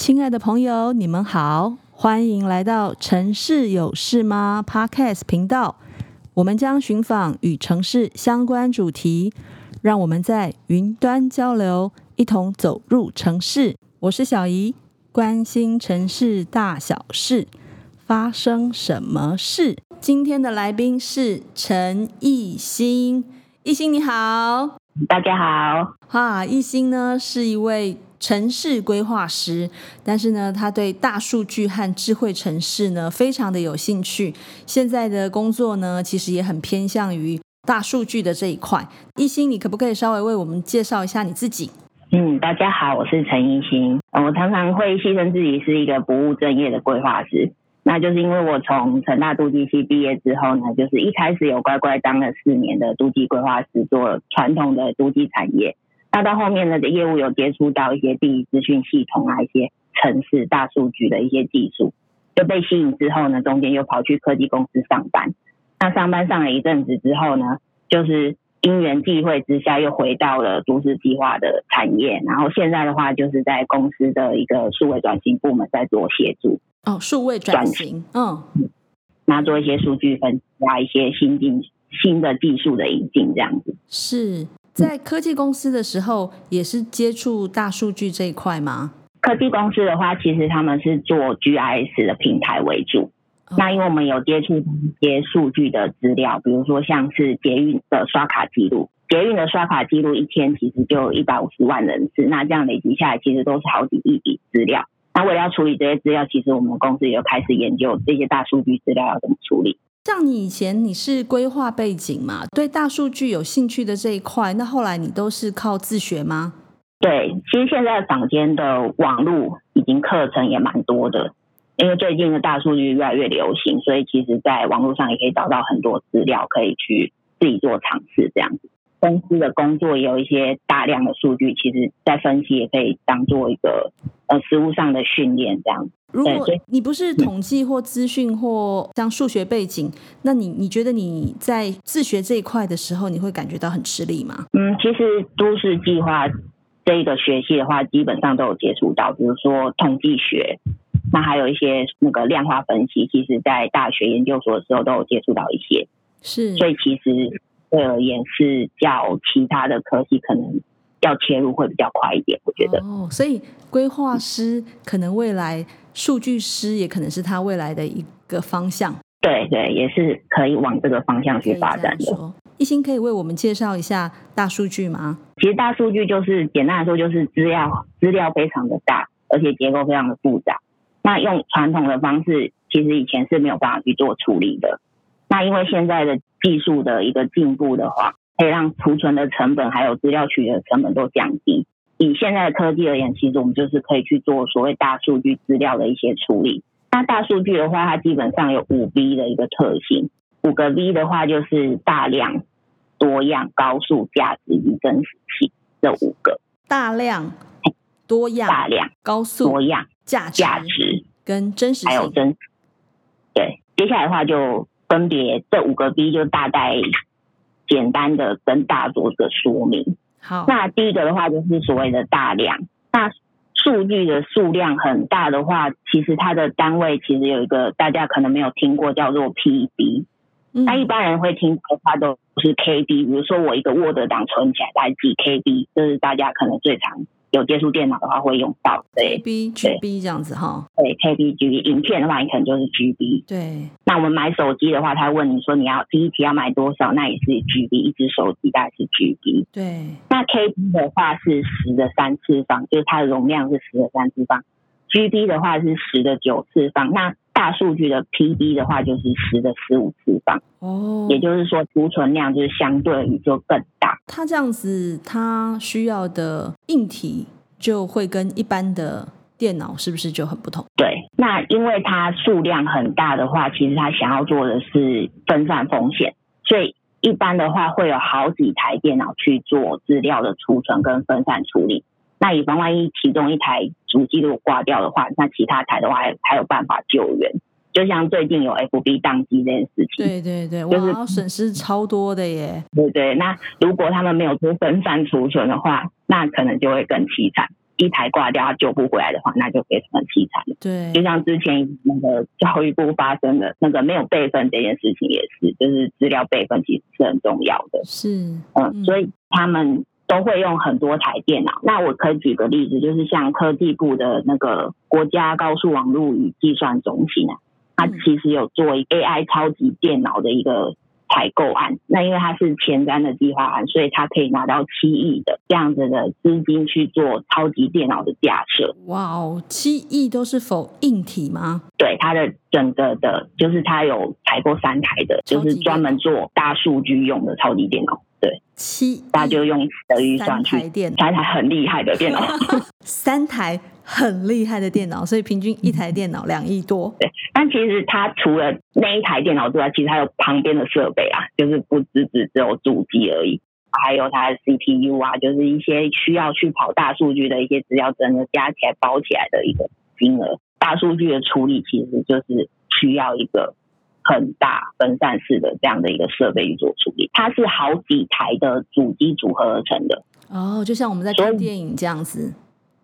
亲爱的朋友，你们好，欢迎来到城市有事吗 Podcast 频道。我们将寻访与城市相关主题，让我们在云端交流，一同走入城市。我是小怡，关心城市大小事，发生什么事？今天的来宾是陈艺兴，艺兴你好，大家好。哈，艺兴呢是一位。城市规划师，但是呢，他对大数据和智慧城市呢非常的有兴趣。现在的工作呢，其实也很偏向于大数据的这一块。一心，你可不可以稍微为我们介绍一下你自己？嗯，大家好，我是陈一心。我常常会戏称自己是一个不务正业的规划师，那就是因为我从成大都计系毕业之后呢，就是一开始有乖乖当了四年的都计规划师，做传统的都计产业。那到后面呢，的业务有接触到一些地理资讯系统啊，一些城市大数据的一些技术，就被吸引之后呢，中间又跑去科技公司上班。那上班上了一阵子之后呢，就是因缘际会之下，又回到了都市计划的产业。然后现在的话，就是在公司的一个数位转型部门在做协助。哦，数位转型，嗯，那做一些数据分析啊，一些新进新的技术的引进，这样子是。在科技公司的时候，也是接触大数据这一块吗？科技公司的话，其实他们是做 GIS 的平台为主。哦、那因为我们有接触一些数据的资料，比如说像是捷运的刷卡记录，捷运的刷卡记录一天其实就有一百五十万人次，那这样累积下来，其实都是好几亿笔资料。那为了要处理这些资料，其实我们公司也有开始研究这些大数据资料要怎么处理。像你以前你是规划背景嘛，对大数据有兴趣的这一块，那后来你都是靠自学吗？对，其实现在坊间的网络已经课程也蛮多的，因为最近的大数据越来越流行，所以其实在网络上也可以找到很多资料，可以去自己做尝试这样子。公司的工作也有一些大量的数据，其实在分析也可以当做一个呃实务上的训练这样子。如果你不是统计或资讯或像数学背景，那你你觉得你在自学这一块的时候，你会感觉到很吃力吗？嗯，其实都市计划这一个学系的话，基本上都有接触到，比如说统计学，那还有一些那个量化分析，其实在大学研究所的时候都有接触到一些。是，所以其实对而言是较其他的科系可能要切入会比较快一点，我觉得。哦，所以规划师可能未来。数据师也可能是他未来的一个方向，对对，也是可以往这个方向去发展的。一心可以为我们介绍一下大数据吗？其实大数据就是简单来说，就是资料资料非常的大，而且结构非常的复杂。那用传统的方式，其实以前是没有办法去做处理的。那因为现在的技术的一个进步的话，可以让储存的成本还有资料取得的成本都降低。以现在的科技而言，其实我们就是可以去做所谓大数据资料的一些处理。那大数据的话，它基本上有五 V 的一个特性。五个 V 的话，就是大量、多样、高速、价值与真实性这五个。大量、多样、大量、高速、多样、价值、价值跟真实性。还有真实。对，接下来的话就分别这五个 V 就大概简单的跟大家做个说明。好，那第一个的话就是所谓的大量。那数据的数量很大的话，其实它的单位其实有一个大家可能没有听过，叫做 PB。那一般人会听的话都是 KB，比如说我一个 Word 档存起来大概几 KB，这是大家可能最常。有接触电脑的话会用到，对，KB、GB 这样子哈，对，KB、GB，影片的话你可能就是 GB，对。那我们买手机的话，他问你说你要第一题要买多少，那也是 GB，一只手机大概是 GB，对。那 KB 的话是十的三次方，就是它的容量是十的三次方，GB 的话是十的九次方，那大数据的 PB 的话就是十的十五次方，哦，也就是说储存量就是相对于就更大。它这样子，它需要的硬体就会跟一般的电脑是不是就很不同？对，那因为它数量很大的话，其实它想要做的是分散风险，所以一般的话会有好几台电脑去做资料的储存跟分散处理。那以防万一其中一台主机如果挂掉的话，那其他台的话还还有办法救援。就像最近有 FB 宕机这件事情，对对对，就是损失超多的耶。对对，那如果他们没有做分散储存的话，那可能就会更凄惨。一台挂掉，它救不回来的话，那就非常的凄惨。对，就像之前那个教育部发生的那个没有备份这件事情也是，就是资料备份其实是很重要的。是，嗯，嗯，所以他们都会用很多台电脑。那我可以举个例子，就是像科技部的那个国家高速网络与计算中心啊，它其实有做 AI 超级电脑的一个。采购案，那因为它是前瞻的计划案，所以它可以拿到七亿的这样子的资金去做超级电脑的架设。哇哦，七亿都是否硬体吗？对，它的整个的，就是它有采购三台的，就是专门做大数据用的超级电脑。对，七，大家就用的预算去三台很厉害的电脑，三台很厉害的电脑，所以平均一台电脑两亿多。对，但其实它除了那一台电脑之外，其实还有旁边的设备啊，就是不只只只有主机而已，还有它的 CPU 啊，就是一些需要去跑大数据的一些资料，整个加起来包起来的一个金额。大数据的处理其实就是需要一个。很大分散式的这样的一个设备去做处理，它是好几台的主机组合而成的。哦，就像我们在看电影这样子，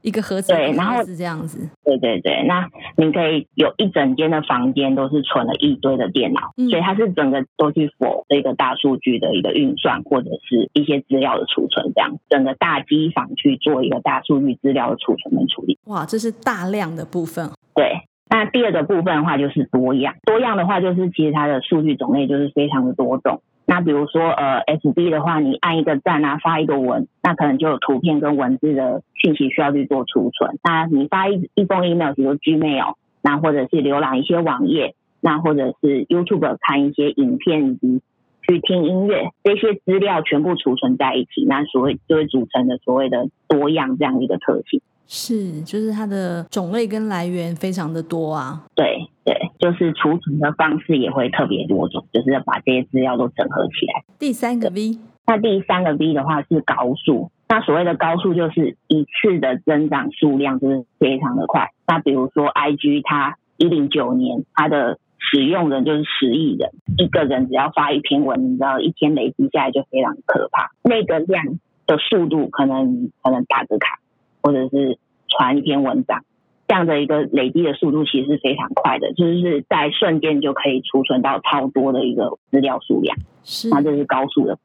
一个盒子，对，然后是这样子。对对对，那你可以有一整间的房间都是存了一堆的电脑，嗯、所以它是整个都去 for 这个大数据的一个运算或者是一些资料的储存，这样整个大机房去做一个大数据资料的储存跟处理。哇，这是大量的部分。对。那第二个部分的话就是多样，多样的话就是其实它的数据种类就是非常的多种。那比如说呃，FB 的话，你按一个赞啊，发一个文，那可能就有图片跟文字的讯息需要去做储存。那你发一一封 email，比如 Gmail，那或者是浏览一些网页，那或者是 YouTube 看一些影片以及去听音乐，这些资料全部储存在一起，那所谓就会组成的所谓的多样这样一个特性。是，就是它的种类跟来源非常的多啊。对对，就是储存的方式也会特别多种，就是要把这些资料都整合起来。第三个 V，那第三个 V 的话是高速。那所谓的高速就是一次的增长数量就是非常的快。那比如说 IG，它一零九年它的使用人就是十亿人，一个人只要发一篇文，你知道一天累积下来就非常可怕。那个量的速度可能可能打个卡。或者是传一篇文章，这样的一个累积的速度其实是非常快的，就是在瞬间就可以储存到超多的一个资料数量，是，那这是高速的。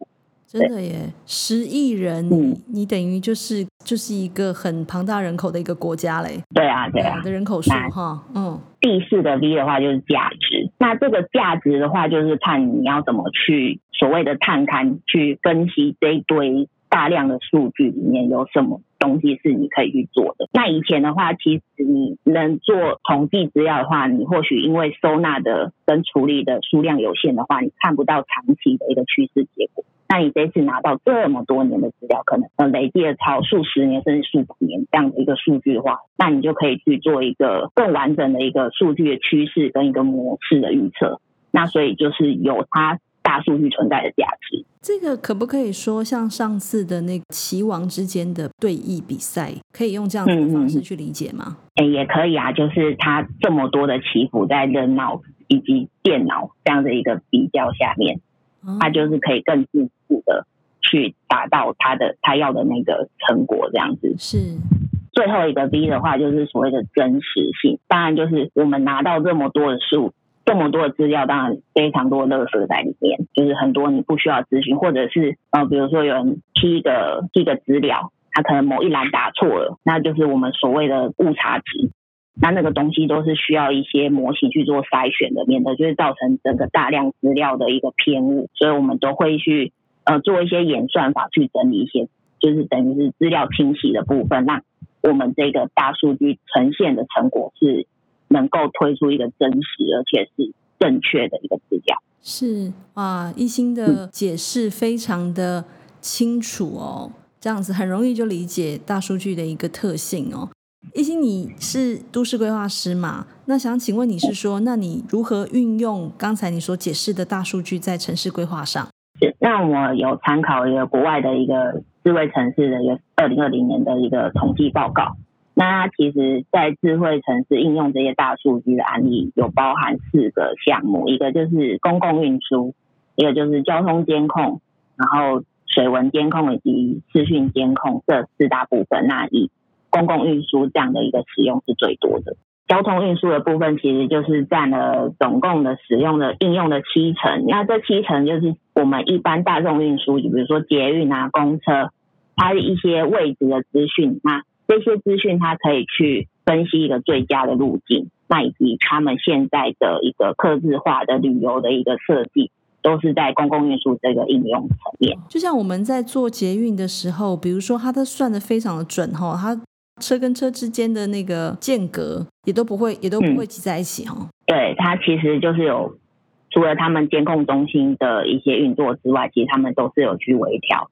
真的耶，十亿人，嗯，你等于就是就是一个很庞大人口的一个国家嘞。对啊，对啊，的人口数哈，嗯。第四个 V 的话就是价值，那这个价值的话就是看你要怎么去所谓的探勘，去分析这一堆大量的数据里面有什么。东西是你可以去做的。那以前的话，其实你能做统计资料的话，你或许因为收纳的跟处理的数量有限的话，你看不到长期的一个趋势结果。那你这次拿到这么多年的资料，可能呃累计了超数十年甚至数百年这样的一个数据的话，那你就可以去做一个更完整的一个数据的趋势跟一个模式的预测。那所以就是有它。大数据存在的价值，这个可不可以说像上次的那个棋王之间的对弈比赛，可以用这样的方式去理解吗？哎、嗯，也可以啊，就是它这么多的棋谱在人脑以及电脑这样的一个比较下面，它就是可以更进一步的去达到它的他要的那个成果，这样子是。最后一个 V 的话，就是所谓的真实性，当然就是我们拿到这么多的数。这么多的资料，当然非常多的垃圾在里面，就是很多你不需要咨询，或者是呃，比如说有人批一个一个资料，他可能某一栏打错了，那就是我们所谓的误差值。那那个东西都是需要一些模型去做筛选的，免得就是造成整个大量资料的一个偏误。所以我们都会去呃做一些演算法去整理一些，就是等于是资料清洗的部分，让我们这个大数据呈现的成果是。能够推出一个真实而且是正确的一个资料，是啊，一心的解释非常的清楚哦，这样子很容易就理解大数据的一个特性哦。一心，你是都市规划师嘛？那想请问你是说，那你如何运用刚才你所解释的大数据在城市规划上？是，那我有参考一个国外的一个智慧城市的一个二零二零年的一个统计报告。那它其实，在智慧城市应用这些大数据的案例，有包含四个项目，一个就是公共运输，一个就是交通监控，然后水文监控以及视讯监控这四大部分。那以公共运输这样的一个使用是最多的。交通运输的部分其实就是占了总共的使用的应用的七成。那这七成就是我们一般大众运输，比如说捷运啊、公车，它的一些位置的资讯。那这些资讯它可以去分析一个最佳的路径，那以及他们现在的一个客制化的旅游的一个设计。都是在公共运输这个应用层面，就像我们在做捷运的时候，比如说它都算的非常的准哈，它车跟车之间的那个间隔也都不会也都不会挤在一起哈、嗯。对，它其实就是有除了他们监控中心的一些运作之外，其实他们都是有去微调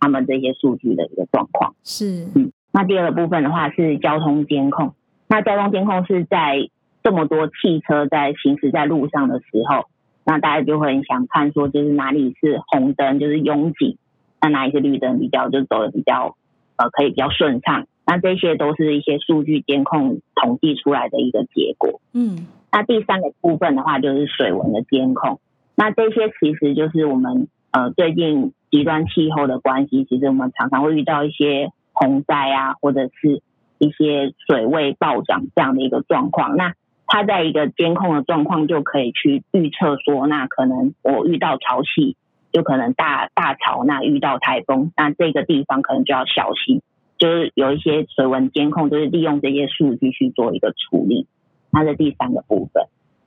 他们这些数据的一个状况。是，嗯，那第二个部分的话是交通监控，那交通监控是在这么多汽车在行驶在路上的时候。那大家就会很想看，说就是哪里是红灯，就是拥挤；那哪里是绿灯，比较就走的比较呃，可以比较顺畅。那这些都是一些数据监控统计出来的一个结果。嗯，那第三个部分的话，就是水文的监控。那这些其实就是我们呃最近极端气候的关系，其实我们常常会遇到一些洪灾啊，或者是一些水位暴涨这样的一个状况。那它在一个监控的状况，就可以去预测说，那可能我遇到潮汐，就可能大大潮；那遇到台风，那这个地方可能就要小心。就是有一些水文监控，就是利用这些数据去做一个处理。它的第三个部分，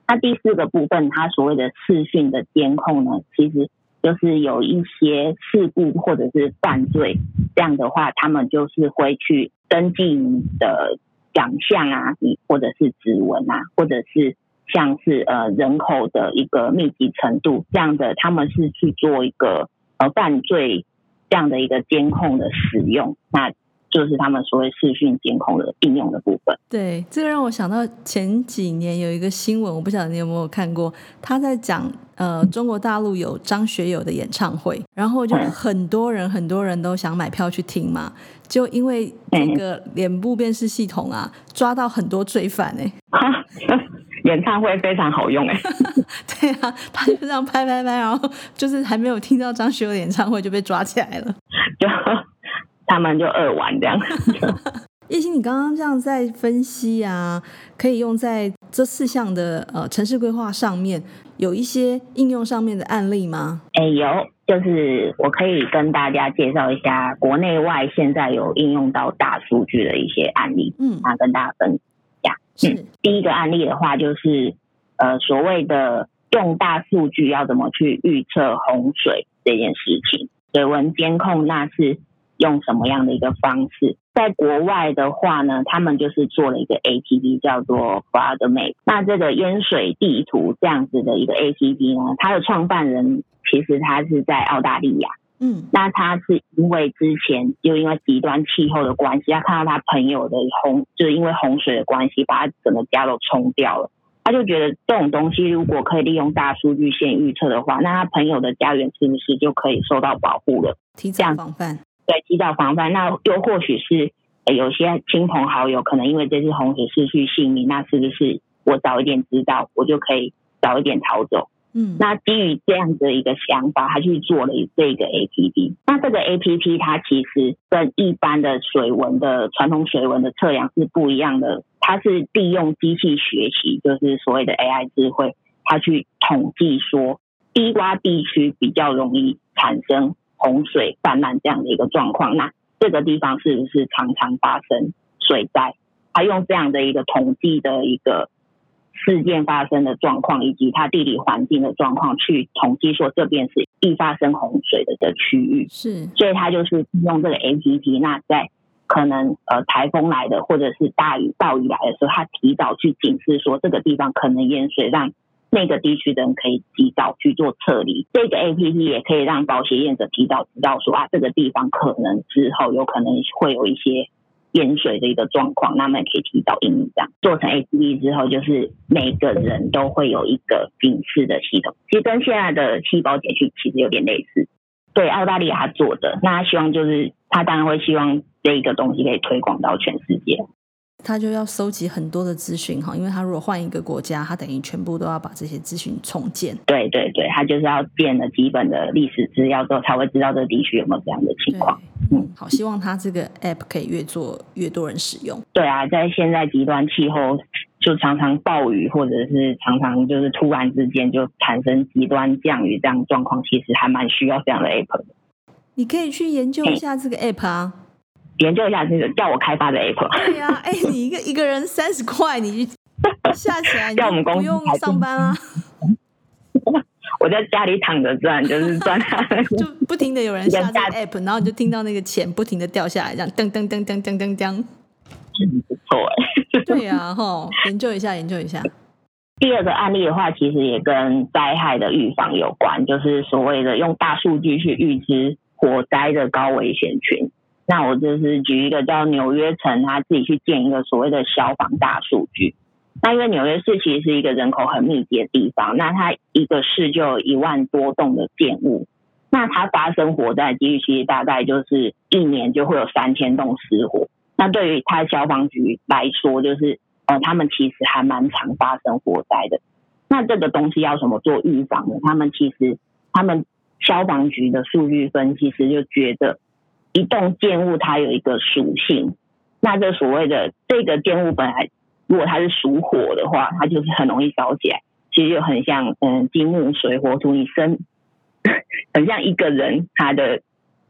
那第四个部分，它所谓的视讯的监控呢，其实就是有一些事故或者是犯罪，这样的话，他们就是会去登记你的。长相啊，或者是指纹啊，或者是像是呃人口的一个密集程度这样的，他们是去做一个呃犯罪这样的一个监控的使用，那就是他们所谓视讯监控的应用的部分。对，这个让我想到前几年有一个新闻，我不晓得你有没有看过，他在讲呃中国大陆有张学友的演唱会，然后就很多人很多人都想买票去听嘛。就因为那个脸部辨识系统啊，抓到很多罪犯哎、欸，演唱会非常好用哎、欸，对啊，他就这样拍拍拍，然后就是还没有听到张学友的演唱会就被抓起来了，就 他们就二玩这样。叶欣，你刚刚这样在分析啊，可以用在这四项的呃城市规划上面，有一些应用上面的案例吗？哎、欸，有。就是我可以跟大家介绍一下国内外现在有应用到大数据的一些案例，嗯，啊，跟大家分享。嗯，第一个案例的话，就是呃所谓的用大数据要怎么去预测洪水这件事情，水文监控那是用什么样的一个方式？在国外的话呢，他们就是做了一个 APP 叫做 Flood Map，那这个淹水地图这样子的一个 APP 呢，它的创办人。其实他是在澳大利亚，嗯，那他是因为之前就因为极端气候的关系，他看到他朋友的洪，就是因为洪水的关系，把他整个家都冲掉了。他就觉得这种东西如果可以利用大数据线预测的话，那他朋友的家园是不是就可以受到保护了？提早防范，对，提早防范。那又或许是有些亲朋好友可能因为这次洪水失去性命，那是不是我早一点知道，我就可以早一点逃走？嗯，那基于这样的一个想法，他去做了这个 APP。那这个 APP 它其实跟一般的水文的传统水文的测量是不一样的，它是利用机器学习，就是所谓的 AI 智慧，它去统计说低洼地区比较容易产生洪水泛滥这样的一个状况。那这个地方是不是常常发生水灾？他用这样的一个统计的一个。事件发生的状况以及它地理环境的状况，去统计说这边是易发生洪水的的区域。是，所以他就是用这个 APP，那在可能呃台风来的或者是大雨暴雨来的时候，他提早去警示说这个地方可能淹水，让那个地区的人可以提早去做撤离。这个 APP 也可以让保险业者提早知道说啊，这个地方可能之后有可能会有一些。淹水的一个状况，那么也可以提早应用这样做成 APP 之后，就是每个人都会有一个警示的系统，其实跟现在的细胞简讯其实有点类似。对，澳大利亚做的，那希望就是他当然会希望这一个东西可以推广到全世界。他就要收集很多的资讯哈，因为他如果换一个国家，他等于全部都要把这些资讯重建。对对对，他就是要建了基本的历史资料之后，才会知道这个地区有没有这样的情况。嗯，好，希望他这个 app 可以越做越多人使用。对啊，在现在极端气候，就常常暴雨，或者是常常就是突然之间就产生极端降雨这样的状况，其实还蛮需要这样的 app 的。你可以去研究一下这个 app 啊。研究一下这个叫我开发的 app。对呀、啊，哎，你一个一个人三十块，你下起来，叫我们公司不用上班啊。我在家里躺着赚，就是赚，就不停的有人下载 app，然后你就听到那个钱不停的掉下来，这样噔噔噔噔噔噔噔。不错哎。对呀、啊，哈，研究一下，研究一下。第二个案例的话，其实也跟灾害的预防有关，就是所谓的用大数据去预知火灾的高危险群。那我就是举一个叫纽约城，他自己去建一个所谓的消防大数据。那因为纽约市其实是一个人口很密集的地方，那它一个市就有一万多栋的建物，那它发生火灾的几率其实大概就是一年就会有三千栋失火。那对于它消防局来说，就是呃，他们其实还蛮常发生火灾的。那这个东西要怎么做预防呢？他们其实他们消防局的数据分析师就觉得。一栋建物它有一个属性，那这所谓的这个建物本来如果它是属火的话，它就是很容易烧起来。其实就很像嗯金木水火土，你生 很像一个人他的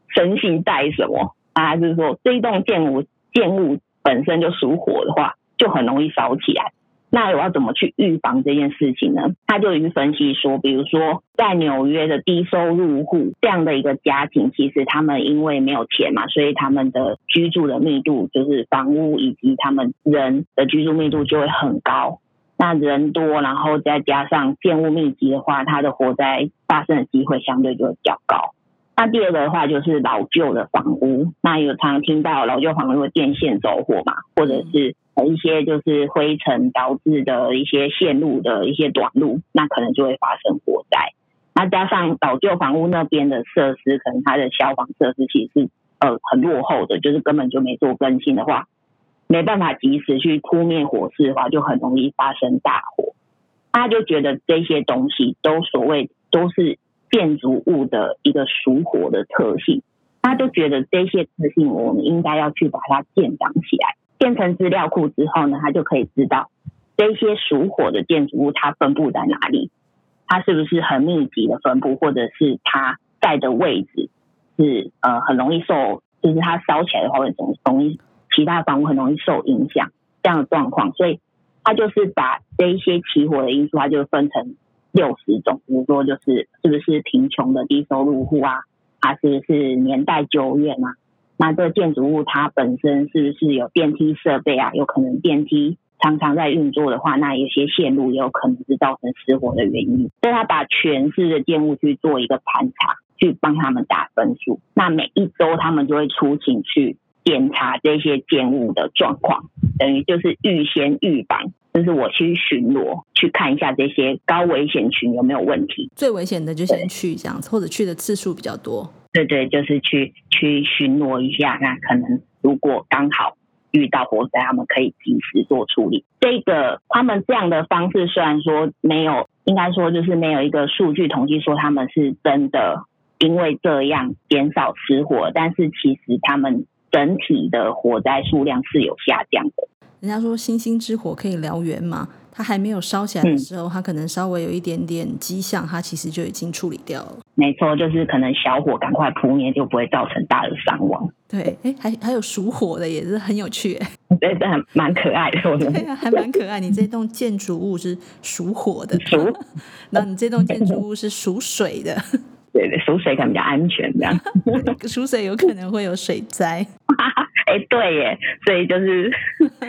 生性带什么啊？就是说这一栋建物建物本身就属火的话，就很容易烧起来。那我要怎么去预防这件事情呢？他就去分析说，比如说在纽约的低收入户这样的一个家庭，其实他们因为没有钱嘛，所以他们的居住的密度，就是房屋以及他们人的居住密度就会很高。那人多，然后再加上建物密集的话，它的火灾发生的机会相对就会较高。那第二个的话就是老旧的房屋，那有常常听到老旧房屋的电线走火嘛，或者是。一些就是灰尘导致的一些线路的一些短路，那可能就会发生火灾。那加上老旧房屋那边的设施，可能它的消防设施其实是呃很落后的，就是根本就没做更新的话，没办法及时去扑灭火势的话，就很容易发生大火。他就觉得这些东西都所谓都是建筑物的一个属火的特性，他就觉得这些特性我们应该要去把它建档起来。建成资料库之后呢，他就可以知道这些属火的建筑物它分布在哪里，它是不是很密集的分布，或者是它在的位置是呃很容易受，就是它烧起来的话会容容易其他房屋很容易受影响这样的状况，所以他就是把这一些起火的因素，它就分成六十种，比如说就是是不是贫穷的低收入户啊，它是是年代久远啊？那这建筑物它本身是不是有电梯设备啊？有可能电梯常常在运作的话，那有些线路也有可能是造成失火的原因。所以他把全市的建物去做一个盘查，去帮他们打分数。那每一周他们就会出勤去检查这些建物的状况，等于就是预先预防，就是我去巡逻去看一下这些高危险群有没有问题。最危险的就先去这样子，或者去的次数比较多。对对，就是去去巡逻一下，那可能如果刚好遇到火灾，他们可以及时做处理。这个他们这样的方式，虽然说没有，应该说就是没有一个数据统计说他们是真的因为这样减少失火，但是其实他们整体的火灾数量是有下降的。人家说星星之火可以燎原嘛。它还没有烧起来的时候，它可能稍微有一点点迹象，它其实就已经处理掉了。没错，就是可能小火赶快扑灭，就不会造成大的伤亡。对，哎，还还有属火的，也是很有趣，哎，对，这还蛮可爱的，我觉得。对啊，还蛮可爱。你这栋建筑物是属火的，属，那你这栋建筑物是属水的。对对，属水可能比较安全，这样。属水有可能会有水灾。哎，对耶，所以就是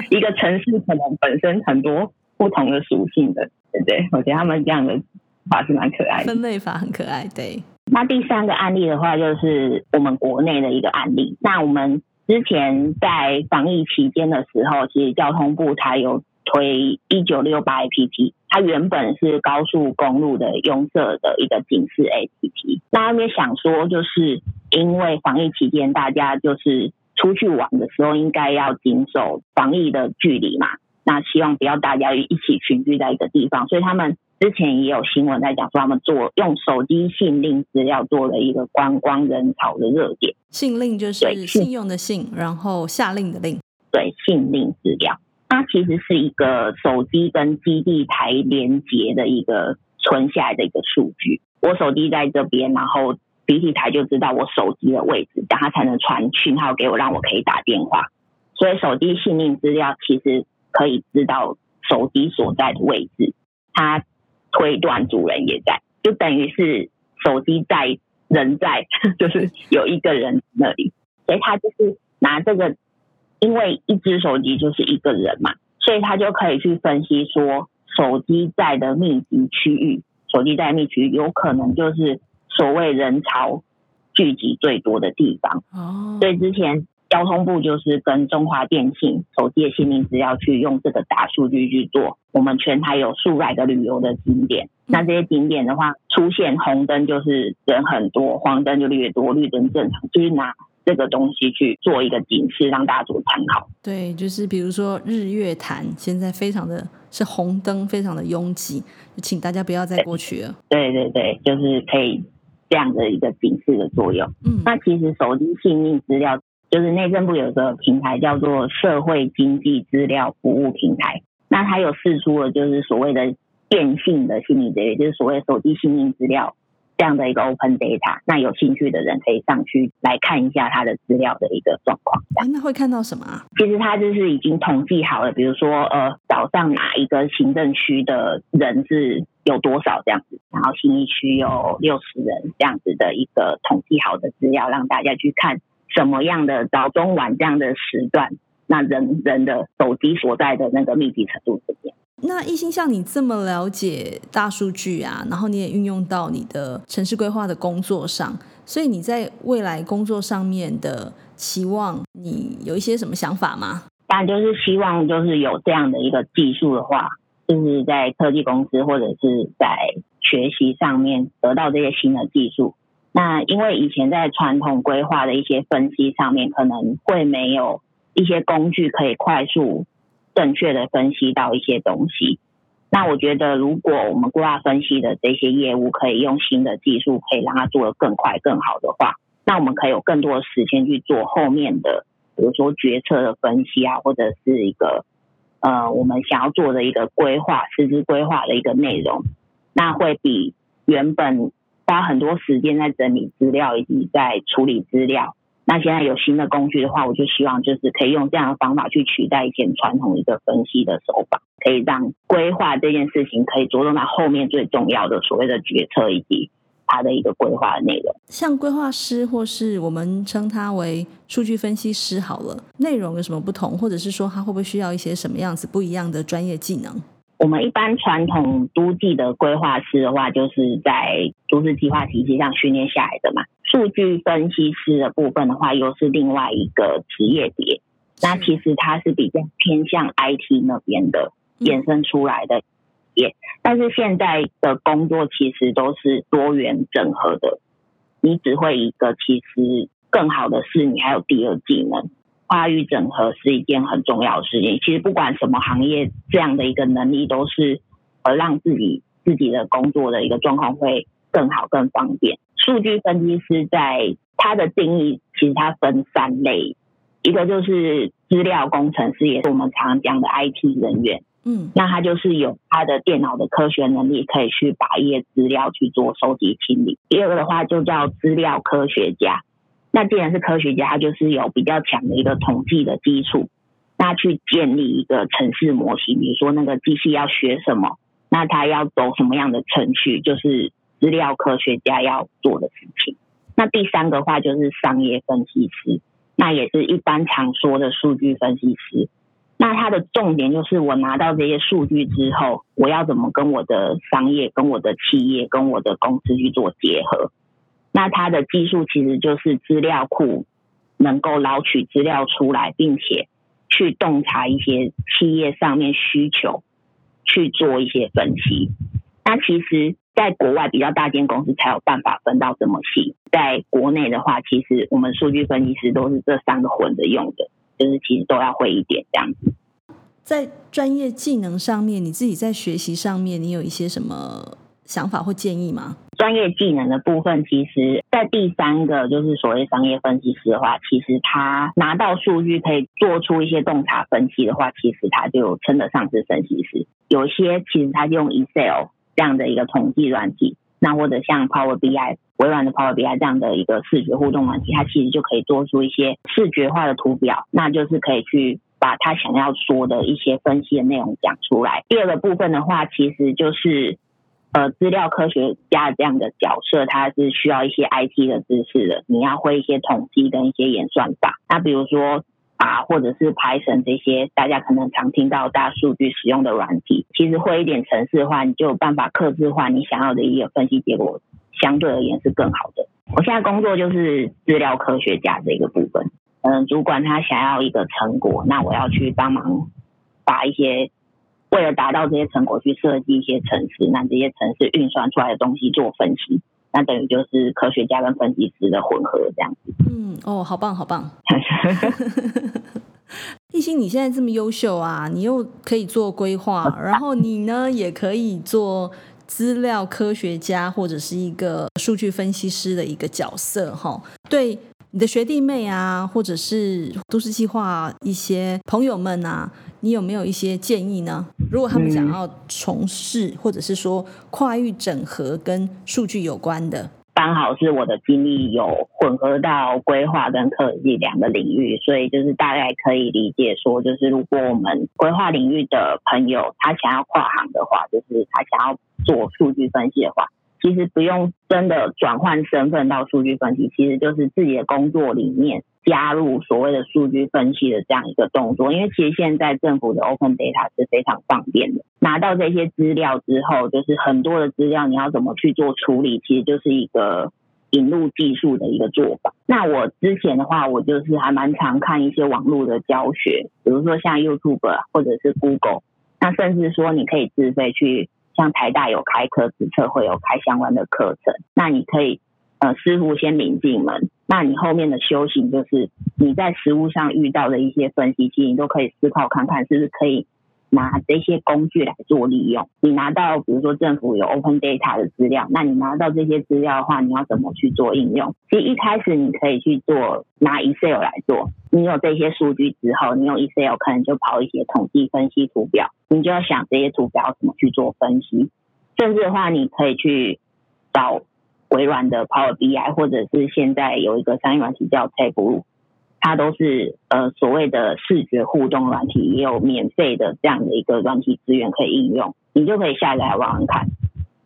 一个城市可能本身很多。不同的属性的，对对，我觉得他们这样的法是蛮可爱的，分类法很可爱。对，那第三个案例的话，就是我们国内的一个案例。那我们之前在防疫期间的时候，其实交通部才有推一九六八 APP，它原本是高速公路的拥塞的一个警示 APP。那他们也想说，就是因为防疫期间大家就是出去玩的时候应该要谨守防疫的距离嘛。那希望不要大家一起群聚在一个地方，所以他们之前也有新闻在讲说，他们做用手机信令资料做了一个观光人潮的热点。信令就是信用的信，然后下令的令。对，信令资料，它其实是一个手机跟基地台连接的一个存下来的一个数据。我手机在这边，然后基地台就知道我手机的位置，这样它才能传讯号给我，让我可以打电话。所以手机信令资料其实。可以知道手机所在的位置，它推断主人也在，就等于是手机在，人在，就是有一个人那里，所以他就是拿这个，因为一只手机就是一个人嘛，所以他就可以去分析说，手机在的密集区域，手机在密集有可能就是所谓人潮聚集最多的地方。哦，所以之前。交通部就是跟中华电信手机的信令资料去用这个大数据去做，我们全台有数百个旅游的景点，那这些景点的话，出现红灯就是人很多，黄灯就略多，绿灯正常，就是拿这个东西去做一个警示，让大家做参考。对，就是比如说日月潭现在非常的是红灯，非常的拥挤，请大家不要再过去了。对对对，就是可以这样的一个警示的作用。嗯，那其实手机性命资料。就是内政部有一个平台叫做社会经济资料服务平台，那它有释出了就是所谓的电信的信令资料，就是所谓手机信令资料这样的一个 open data。那有兴趣的人可以上去来看一下它的资料的一个状况。那会看到什么啊？其实它就是已经统计好了，比如说呃早上哪一个行政区的人是有多少这样子，然后新一区有六十人这样子的一个统计好的资料，让大家去看。什么样的早中晚这样的时段，那人人的手机所在的那个密集程度怎么样？那一心像你这么了解大数据啊，然后你也运用到你的城市规划的工作上，所以你在未来工作上面的期望，你有一些什么想法吗？当然就是希望就是有这样的一个技术的话，就是在科技公司或者是在学习上面得到这些新的技术。那因为以前在传统规划的一些分析上面，可能会没有一些工具可以快速、正确的分析到一些东西。那我觉得，如果我们规划分析的这些业务可以用新的技术，可以让它做得更快、更好的话，那我们可以有更多的时间去做后面的，比如说决策的分析啊，或者是一个呃我们想要做的一个规划、实施规划的一个内容，那会比原本。花很多时间在整理资料以及在处理资料。那现在有新的工具的话，我就希望就是可以用这样的方法去取代以前传统一个分析的手法，可以让规划这件事情可以着重在后面最重要的所谓的决策以及它的一个规划的内容。像规划师或是我们称他为数据分析师好了，内容有什么不同，或者是说他会不会需要一些什么样子不一样的专业技能？我们一般传统都计的规划师的话，就是在都市计划体系上训练下来的嘛。数据分析师的部分的话，又是另外一个职业别。那其实它是比较偏向 IT 那边的衍生出来的业。但是现在的工作其实都是多元整合的。你只会一个，其实更好的是你还有第二技能。跨域整合是一件很重要的事情。其实不管什么行业，这样的一个能力都是呃让自己自己的工作的一个状况会更好、更方便。数据分析师在他的定义，其实它分三类，一个就是资料工程师，也是我们常常讲的 IT 人员。嗯，那他就是有他的电脑的科学能力，可以去把一些资料去做收集清理。第二个的话，就叫资料科学家。那既然是科学家，他就是有比较强的一个统计的基础，那去建立一个城市模型，比如说那个机器要学什么，那他要走什么样的程序，就是资料科学家要做的事情。那第三个话就是商业分析师，那也是一般常说的数据分析师。那他的重点就是我拿到这些数据之后，我要怎么跟我的商业、跟我的企业、跟我的公司去做结合。那它的技术其实就是资料库能够捞取资料出来，并且去洞察一些企业上面需求，去做一些分析。那其实在国外比较大间公司才有办法分到这么细，在国内的话，其实我们数据分析师都是这三个混着用的，就是其实都要会一点这样子。在专业技能上面，你自己在学习上面，你有一些什么想法或建议吗？专业技能的部分，其实，在第三个就是所谓商业分析师的话，其实他拿到数据可以做出一些洞察分析的话，其实他就称得上是分析师。有些其实他就用 Excel 这样的一个统计软体，那或者像 Power BI 微软的 Power BI 这样的一个视觉互动软体，它其实就可以做出一些视觉化的图表，那就是可以去。把他想要说的一些分析的内容讲出来。第二个部分的话，其实就是呃，资料科学家这样的角色，他是需要一些 IT 的知识的。你要会一些统计跟一些演算法。那比如说啊，或者是 Python 这些大家可能常听到大数据使用的软体，其实会一点程式化，你就有办法克制化你想要的一个分析结果，相对而言是更好的。我现在工作就是资料科学家这个部分。嗯，主管他想要一个成果，那我要去帮忙把一些为了达到这些成果去设计一些程式，那这些程式运算出来的东西做分析，那等于就是科学家跟分析师的混合这样子。嗯，哦，好棒，好棒。亦欣，你现在这么优秀啊，你又可以做规划，然后你呢也可以做资料科学家或者是一个数据分析师的一个角色，哈，对。你的学弟妹啊，或者是都市计划一些朋友们啊，你有没有一些建议呢？如果他们想要从事，嗯、或者是说跨域整合跟数据有关的，刚好是我的经历有混合到规划跟科技两个领域，所以就是大概可以理解说，就是如果我们规划领域的朋友他想要跨行的话，就是他想要做数据分析的话。其实不用真的转换身份到数据分析，其实就是自己的工作里面加入所谓的数据分析的这样一个动作。因为其实现在政府的 Open Data 是非常方便的，拿到这些资料之后，就是很多的资料你要怎么去做处理，其实就是一个引入技术的一个做法。那我之前的话，我就是还蛮常看一些网络的教学，比如说像 YouTube 或者是 Google，那甚至说你可以自费去。像台大有开课，自测会有开相关的课程，那你可以呃师傅先领进门，那你后面的修行就是你在实物上遇到的一些分析，其实你都可以思考看看是不是可以拿这些工具来做利用。你拿到比如说政府有 Open Data 的资料，那你拿到这些资料的话，你要怎么去做应用？其实一开始你可以去做拿 Excel 来做，你有这些数据之后，你用 Excel 可能就跑一些统计分析图表。你就要想这些图表怎么去做分析，甚至的话，你可以去找微软的 Power BI，或者是现在有一个商业软体叫 Tableau，它都是呃所谓的视觉互动软体，也有免费的这样的一个软体资源可以应用，你就可以下载来玩玩看。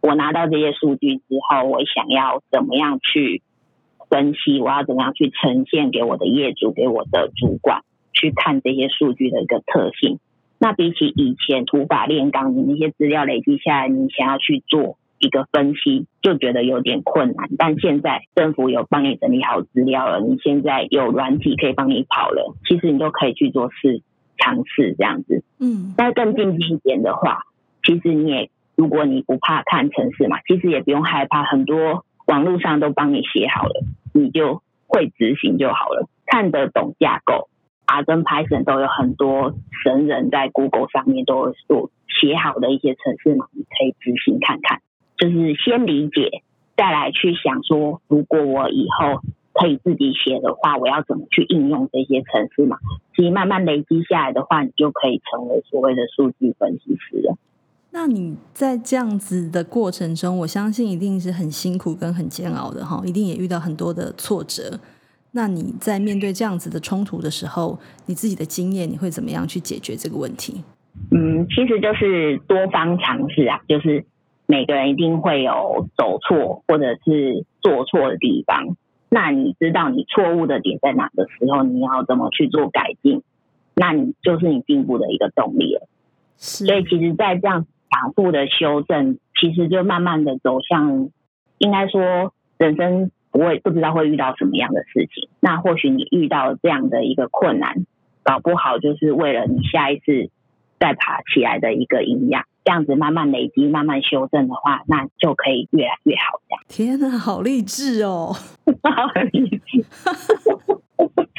我拿到这些数据之后，我想要怎么样去分析，我要怎么样去呈现给我的业主、给我的主管去看这些数据的一个特性。那比起以前土法炼钢，你那些资料累积下来，你想要去做一个分析，就觉得有点困难。但现在政府有帮你整理好资料了，你现在有软体可以帮你跑了，其实你都可以去做试尝试这样子。嗯，但更进阶一点的话，其实你也如果你不怕看程式嘛，其实也不用害怕，很多网络上都帮你写好了，你就会执行就好了，看得懂架构。R 跟 Python 都有很多神人在 Google 上面都有做写好的一些程式嘛，你可以执行看看。就是先理解，再来去想说，如果我以后可以自己写的话，我要怎么去应用这些程式嘛？其实慢慢累积下来的话，你就可以成为所谓的数据分析师了。那你在这样子的过程中，我相信一定是很辛苦跟很煎熬的哈，一定也遇到很多的挫折。那你在面对这样子的冲突的时候，你自己的经验，你会怎么样去解决这个问题？嗯，其实就是多方尝试啊，就是每个人一定会有走错或者是做错的地方。那你知道你错误的点在哪的时候，你要怎么去做改进？那你就是你进步的一个动力了。所以其实，在这样反复的修正，其实就慢慢的走向，应该说人生。不会不知道会遇到什么样的事情，那或许你遇到这样的一个困难，搞不好就是为了你下一次再爬起来的一个营养。这样子慢慢累积、慢慢修正的话，那就可以越来越好。这样。天哪，好励志哦！好励志，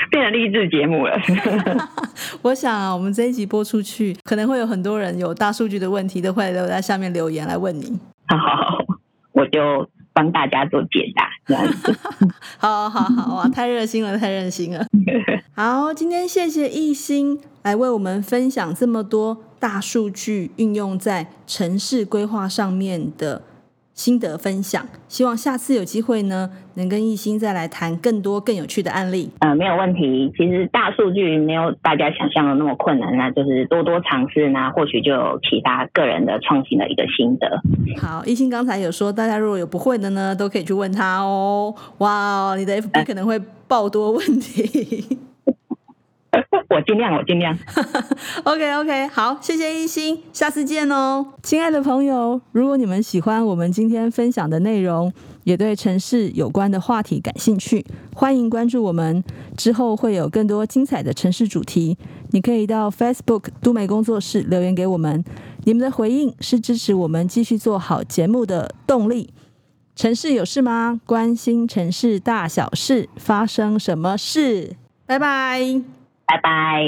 变成励志节目了。我想啊，我们这一集播出去，可能会有很多人有大数据的问题，都会留在下面留言来问你。好，好，好，我就帮大家做解答。这样子，好好好哇，太热心了，太热心了。好，今天谢谢艺兴来为我们分享这么多大数据运用在城市规划上面的心得分享，希望下次有机会呢，能跟艺兴再来谈更多更有趣的案例。呃，没有问题。其实大数据没有大家想象的那么困难，那就是多多尝试呢，或许就有其他个人的创新的一个心得。好，艺兴刚才有说，大家如果有不会的呢，都可以去问他哦。哇，你的 FB 可能会爆多问题。呃我尽量，我尽量。OK OK，好，谢谢一心，下次见哦，亲爱的朋友。如果你们喜欢我们今天分享的内容，也对城市有关的话题感兴趣，欢迎关注我们。之后会有更多精彩的城市主题，你可以到 Facebook 都美工作室留言给我们。你们的回应是支持我们继续做好节目的动力。城市有事吗？关心城市大小事，发生什么事？拜。拜拜拜。